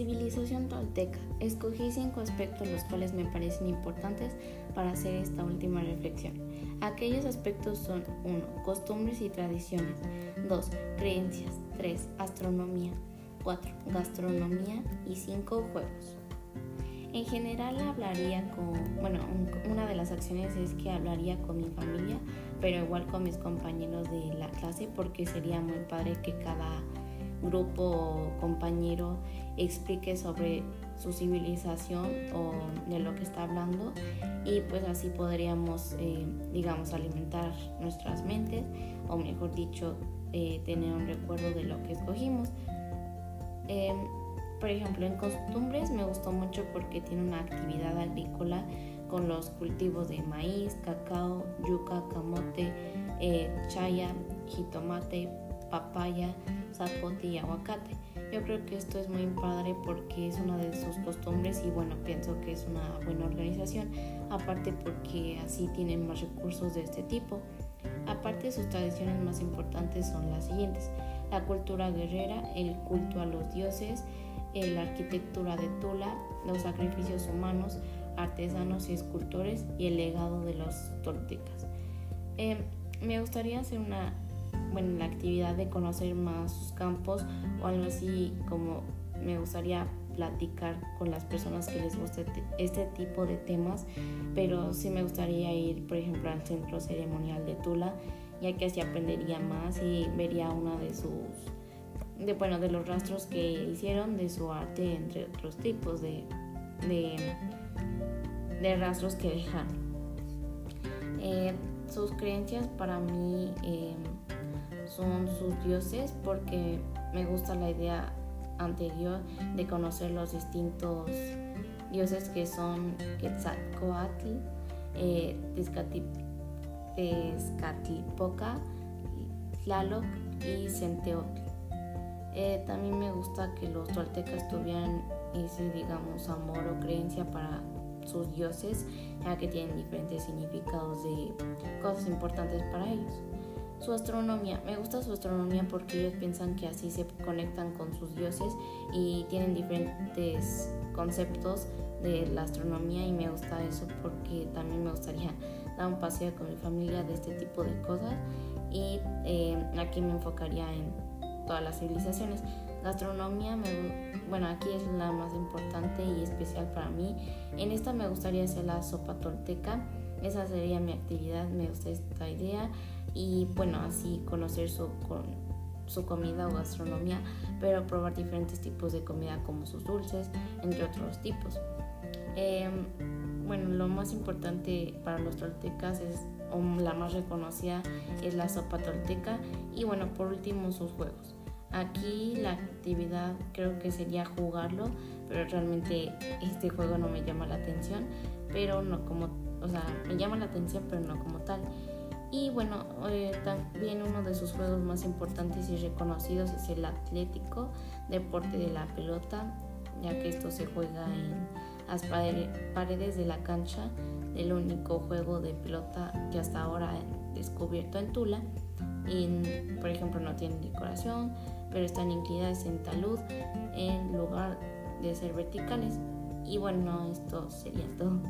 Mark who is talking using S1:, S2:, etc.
S1: civilización tolteca, escogí cinco aspectos los cuales me parecen importantes para hacer esta última reflexión. Aquellos aspectos son 1. Costumbres y tradiciones 2. Creencias 3. Astronomía 4. Gastronomía y 5. Juegos. En general hablaría con, bueno, una de las acciones es que hablaría con mi familia, pero igual con mis compañeros de la clase porque sería muy padre que cada grupo o compañero explique sobre su civilización o de lo que está hablando y pues así podríamos eh, digamos alimentar nuestras mentes o mejor dicho eh, tener un recuerdo de lo que escogimos. Em, por ejemplo en costumbres me gustó mucho porque tiene una actividad agrícola con los cultivos de maíz, cacao, yuca, camote, eh, chaya, jitomate, papaya, zapote y aguacate. Yo creo que esto es muy padre porque es una de sus costumbres y bueno, pienso que es una buena organización, aparte porque así tienen más recursos de este tipo. Aparte sus tradiciones más importantes son las siguientes, la cultura guerrera, el culto a los dioses, la arquitectura de Tula, los sacrificios humanos, artesanos y escultores y el legado de los toltecas. Eh, me gustaría hacer una bueno, la actividad de conocer más sus campos o algo así como me gustaría platicar con las personas que les guste este tipo de temas, pero sí me gustaría ir, por ejemplo, al centro ceremonial de Tula, ya que así aprendería más y vería una de sus, de, bueno, de los rastros que hicieron de su arte, entre otros tipos de, de, de rastros que dejaron. Eh, sus creencias para mí eh, son sus dioses porque me gusta la idea anterior de conocer los distintos dioses que son Quetzalcoatl, eh, Tezcatlipoca, Tlaloc y Centeotl. Eh, también me gusta que los toltecas tuvieran ese, digamos, amor o creencia para sus dioses, ya que tienen diferentes significados de cosas importantes para ellos. Su astronomía, me gusta su astronomía porque ellos piensan que así se conectan con sus dioses y tienen diferentes conceptos de la astronomía y me gusta eso porque también me gustaría dar un paseo con mi familia de este tipo de cosas y eh, aquí me enfocaría en todas las civilizaciones. Gastronomía, me, bueno, aquí es la más importante y especial para mí. En esta me gustaría hacer la sopa tolteca. Esa sería mi actividad, me gusta esta idea y bueno, así conocer su, su comida o gastronomía, pero probar diferentes tipos de comida como sus dulces, entre otros tipos. Em, bueno, lo más importante para los toltecas es, o la más reconocida es la sopa tolteca y bueno, por último sus juegos. Aquí la actividad creo que sería jugarlo, pero realmente este juego no me llama la atención, pero no como, o sea, me llama la atención, pero no como tal. Y bueno, eh, también uno de sus juegos más importantes y reconocidos es el atlético, deporte de la pelota, ya que esto se juega en las paredes de la cancha, el único juego de pelota que hasta ahora he descubierto en Tula. Y, por ejemplo, no tiene decoración, pero están inclinadas en talud en lugar de ser verticales. Y bueno, esto sería todo.